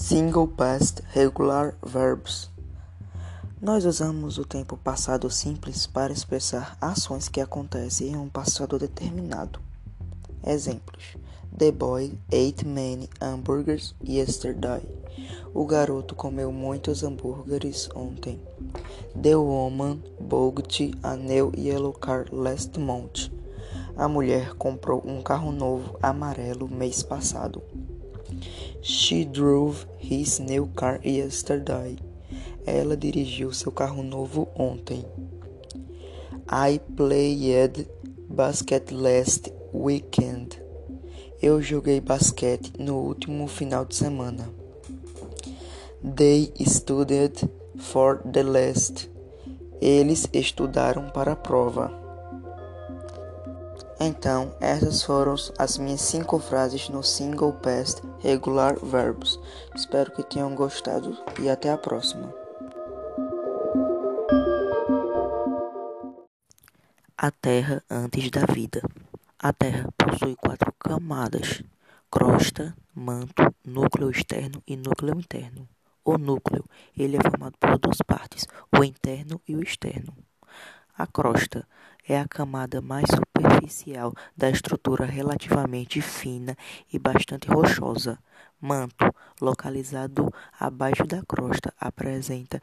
Single past regular verbs. Nós usamos o tempo passado simples para expressar ações que acontecem em um passado determinado. Exemplos: The boy ate many hamburgers yesterday. O garoto comeu muitos hambúrgueres ontem. The woman bought a new yellow car last month. A mulher comprou um carro novo amarelo mês passado. She drove his new car yesterday. Ela dirigiu seu carro novo ontem. I played basket last weekend. Eu joguei basquete no último final de semana. They studied for the last. Eles estudaram para a prova. Então, essas foram as minhas cinco frases no Single Past Regular Verbs. Espero que tenham gostado e até a próxima. A Terra antes da vida. A Terra possui quatro camadas: crosta, manto, núcleo externo e núcleo interno. O núcleo, ele é formado por duas partes, o interno e o externo. A crosta é a camada mais superficial da estrutura relativamente fina e bastante rochosa. Manto, localizado abaixo da crosta, apresenta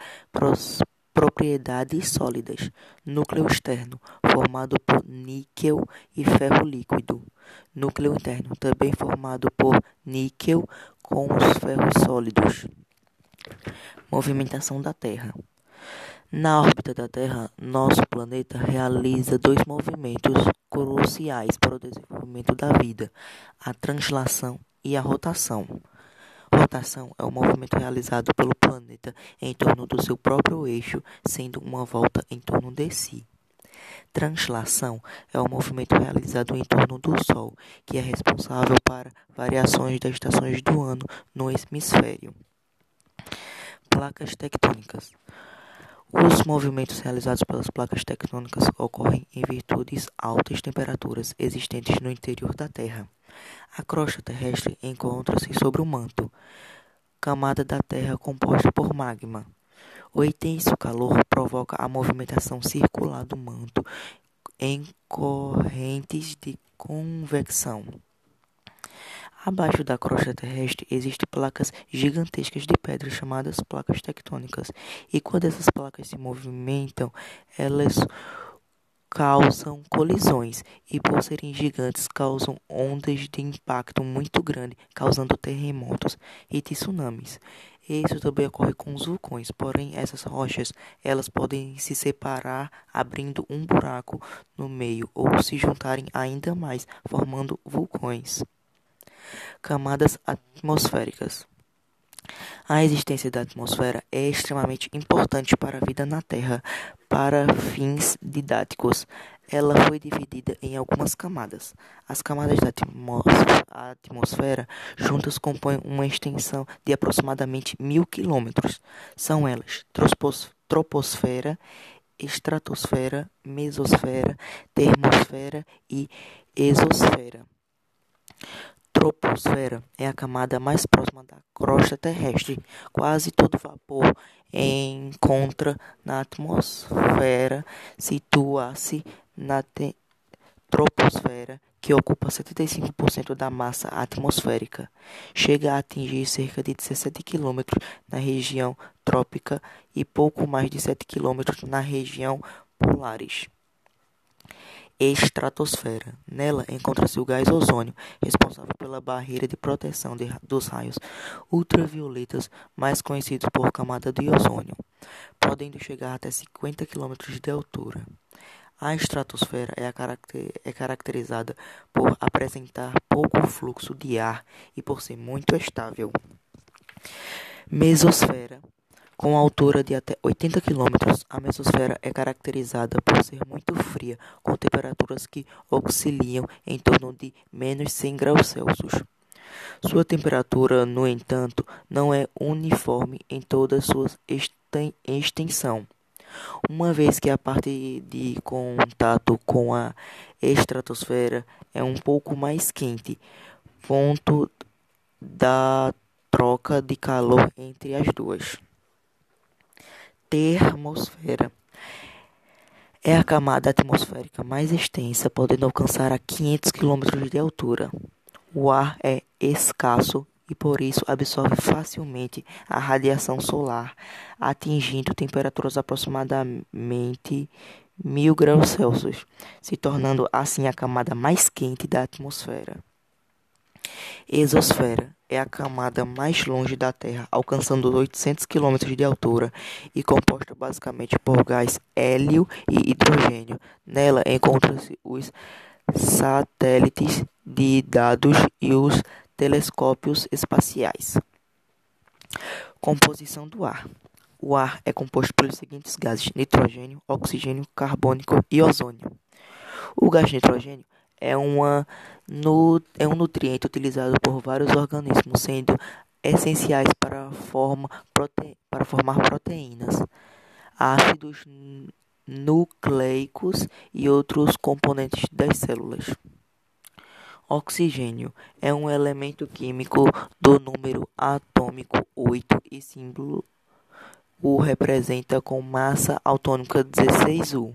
propriedades sólidas. Núcleo externo, formado por níquel e ferro líquido. Núcleo interno, também formado por níquel com os ferros sólidos. Movimentação da Terra. Na órbita da Terra, nosso planeta realiza dois movimentos cruciais para o desenvolvimento da vida: a translação e a rotação. Rotação é o movimento realizado pelo planeta em torno do seu próprio eixo, sendo uma volta em torno de si. Translação é o movimento realizado em torno do Sol, que é responsável para variações das estações do ano no hemisfério. Placas tectônicas. Os movimentos realizados pelas placas tectônicas ocorrem em virtude de altas temperaturas existentes no interior da Terra. A crosta terrestre encontra-se sobre o manto, camada da Terra composta por magma. O intenso calor provoca a movimentação circular do manto em correntes de convecção. Abaixo da crosta terrestre existem placas gigantescas de pedra chamadas placas tectônicas, e quando essas placas se movimentam, elas causam colisões e, por serem gigantes, causam ondas de impacto muito grande, causando terremotos e tsunamis. Isso também ocorre com os vulcões, porém essas rochas elas podem se separar abrindo um buraco no meio ou se juntarem ainda mais, formando vulcões. Camadas atmosféricas. A existência da atmosfera é extremamente importante para a vida na Terra. Para fins didáticos, ela foi dividida em algumas camadas. As camadas da atmosfera juntas compõem uma extensão de aproximadamente mil quilômetros. São elas troposfera, estratosfera, mesosfera, termosfera e exosfera troposfera é a camada mais próxima da crosta terrestre. Quase todo vapor encontra na atmosfera situa-se na troposfera, que ocupa 75% da massa atmosférica. Chega a atingir cerca de 17 km na região trópica e pouco mais de 7 km na região polares estratosfera. Nela encontra-se o gás ozônio, responsável pela barreira de proteção de, dos raios ultravioletas, mais conhecidos por camada de ozônio, podendo chegar até 50 km de altura. A estratosfera é, a caracter, é caracterizada por apresentar pouco fluxo de ar e por ser muito estável. Mesosfera com altura de até 80 km, a mesosfera é caracterizada por ser muito fria, com temperaturas que osciliam em torno de menos 100 graus Celsius. Sua temperatura, no entanto, não é uniforme em toda sua extensão, uma vez que a parte de contato com a estratosfera é um pouco mais quente, ponto da troca troca de calor entre as duas. Termosfera é a camada atmosférica mais extensa, podendo alcançar a 500 km de altura. O ar é escasso e por isso absorve facilmente a radiação solar, atingindo temperaturas aproximadamente 1000 graus Celsius, se tornando assim a camada mais quente da atmosfera. Exosfera é a camada mais longe da Terra, alcançando 800 km de altura e composta basicamente por gás hélio e hidrogênio. Nela encontram-se os satélites de dados e os telescópios espaciais. Composição do ar. O ar é composto pelos seguintes gases: nitrogênio, oxigênio, carbônico e ozônio. O gás nitrogênio é, uma, é um nutriente utilizado por vários organismos, sendo essenciais para, forma, prote, para formar proteínas, ácidos nucleicos e outros componentes das células. Oxigênio é um elemento químico do número atômico 8 e símbolo o representa com massa atômica 16U.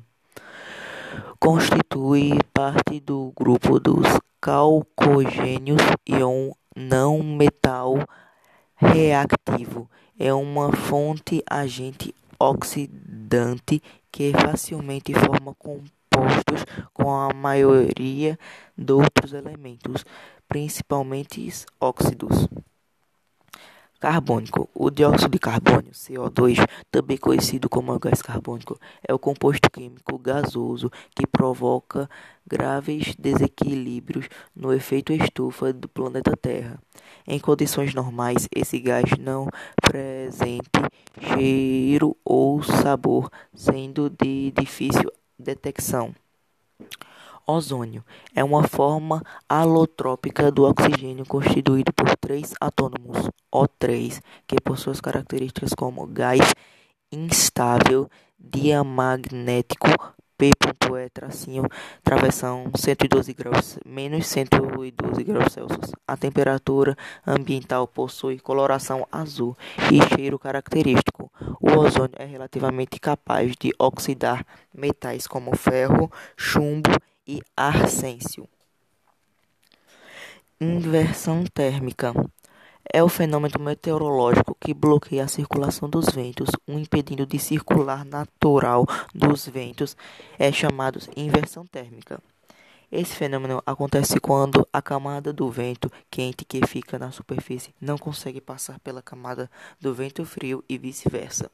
Constitui parte do grupo dos calcogênios e um não metal reativo. É uma fonte agente oxidante que facilmente forma compostos compostos com a maioria de outros elementos, principalmente óxidos. Carbônico. O dióxido de carbono, CO2, também conhecido como gás carbônico, é o composto químico gasoso que provoca graves desequilíbrios no efeito estufa do planeta Terra. Em condições normais, esse gás não apresenta cheiro ou sabor, sendo de difícil detecção. Ozônio é uma forma alotrópica do oxigênio constituído por três átomos O3, que por suas características como gás instável, diamagnético, P.E tracinho, travessão 112 graus, menos 112 graus Celsius. A temperatura ambiental possui coloração azul e cheiro característico. O ozônio é relativamente capaz de oxidar metais como ferro, chumbo e arsêncio. Inversão térmica é o fenômeno meteorológico que bloqueia a circulação dos ventos, o impedindo de circular natural dos ventos, é chamado inversão térmica. Esse fenômeno acontece quando a camada do vento quente que fica na superfície não consegue passar pela camada do vento frio e vice-versa.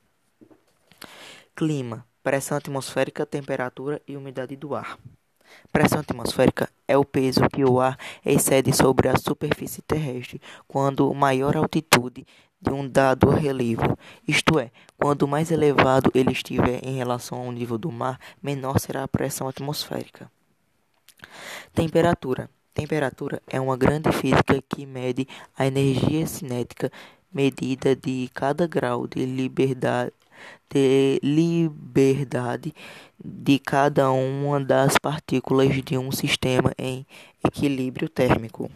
Clima, pressão atmosférica, temperatura e umidade do ar. Pressão atmosférica é o peso que o ar excede sobre a superfície terrestre quando maior altitude de um dado relevo, isto é, quanto mais elevado ele estiver em relação ao nível do mar, menor será a pressão atmosférica. Temperatura. Temperatura é uma grande física que mede a energia cinética medida de cada grau de liberdade de liberdade de cada uma das partículas de um sistema em equilíbrio térmico.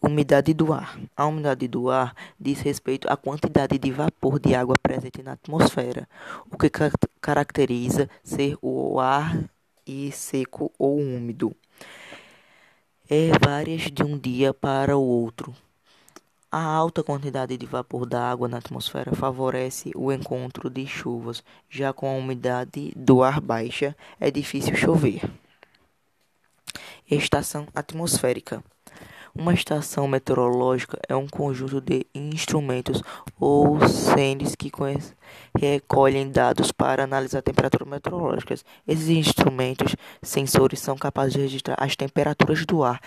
Umidade do ar. A umidade do ar diz respeito à quantidade de vapor de água presente na atmosfera, o que caracteriza ser o ar e seco ou úmido. É várias de um dia para o outro. A alta quantidade de vapor da água na atmosfera favorece o encontro de chuvas, já com a umidade do ar baixa, é difícil chover. Estação atmosférica uma estação meteorológica é um conjunto de instrumentos ou sensores que recolhem dados para analisar temperaturas meteorológicas. Esses instrumentos sensores são capazes de registrar as temperaturas do ar,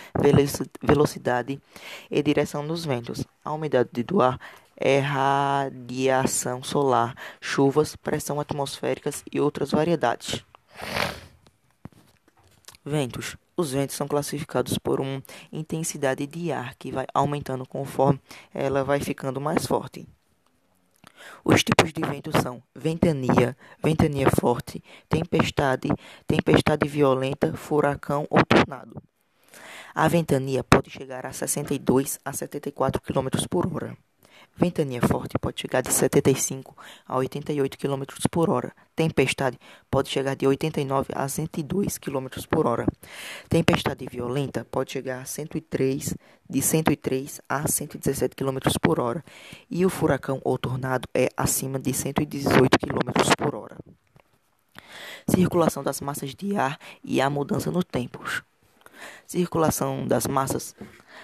velocidade e direção dos ventos. A umidade do ar é radiação solar, chuvas, pressão atmosféricas e outras variedades. Ventos os ventos são classificados por uma intensidade de ar que vai aumentando conforme ela vai ficando mais forte. Os tipos de vento são ventania, ventania forte, tempestade, tempestade violenta, furacão ou tornado. A ventania pode chegar a 62 a 74 km por hora. Ventania forte pode chegar de 75 a 88 km por hora. Tempestade pode chegar de 89 a 102 km por hora. Tempestade violenta pode chegar a 103, de 103 a 117 km por hora. E o furacão ou tornado é acima de 118 km por hora. Circulação das massas de ar e a mudança no tempo. Circulação das massas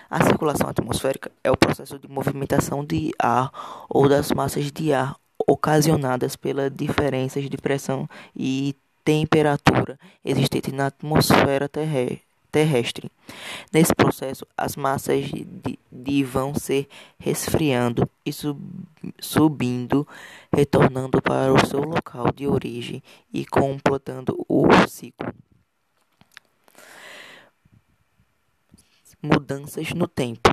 a circulação atmosférica é o processo de movimentação de ar ou das massas de ar ocasionadas pelas diferenças de pressão e temperatura existentes na atmosfera terrestre. Nesse processo, as massas de, de vão se resfriando e sub, subindo, retornando para o seu local de origem e completando o ciclo. Mudanças no tempo.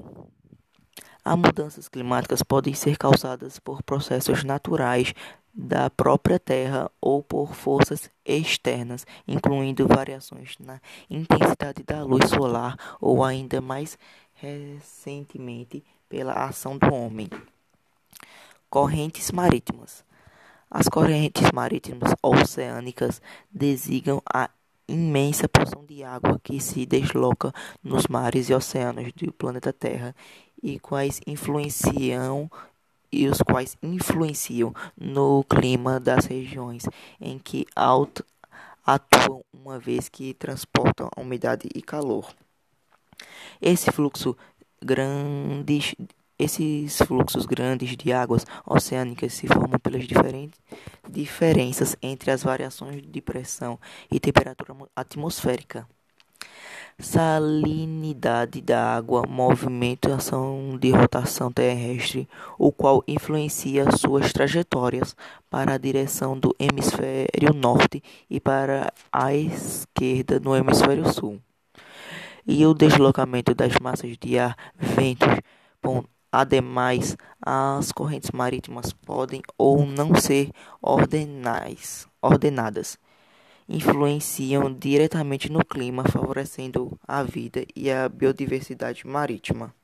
As mudanças climáticas podem ser causadas por processos naturais da própria Terra ou por forças externas, incluindo variações na intensidade da luz solar ou ainda mais recentemente pela ação do homem. Correntes marítimas. As correntes marítimas oceânicas designam a imensa porção de água que se desloca nos mares e oceanos do planeta Terra e quais influenciam e os quais influenciam no clima das regiões em que atuam, uma vez que transportam umidade e calor. Esse fluxo grandes esses fluxos grandes de águas oceânicas se formam pelas diferentes diferenças entre as variações de pressão e temperatura atmosférica. Salinidade da água, movimentação de rotação terrestre, o qual influencia suas trajetórias para a direção do hemisfério norte e para a esquerda no hemisfério sul. E o deslocamento das massas de ar, ventos, Ademais, as correntes marítimas podem ou não ser ordenais, ordenadas. Influenciam diretamente no clima, favorecendo a vida e a biodiversidade marítima.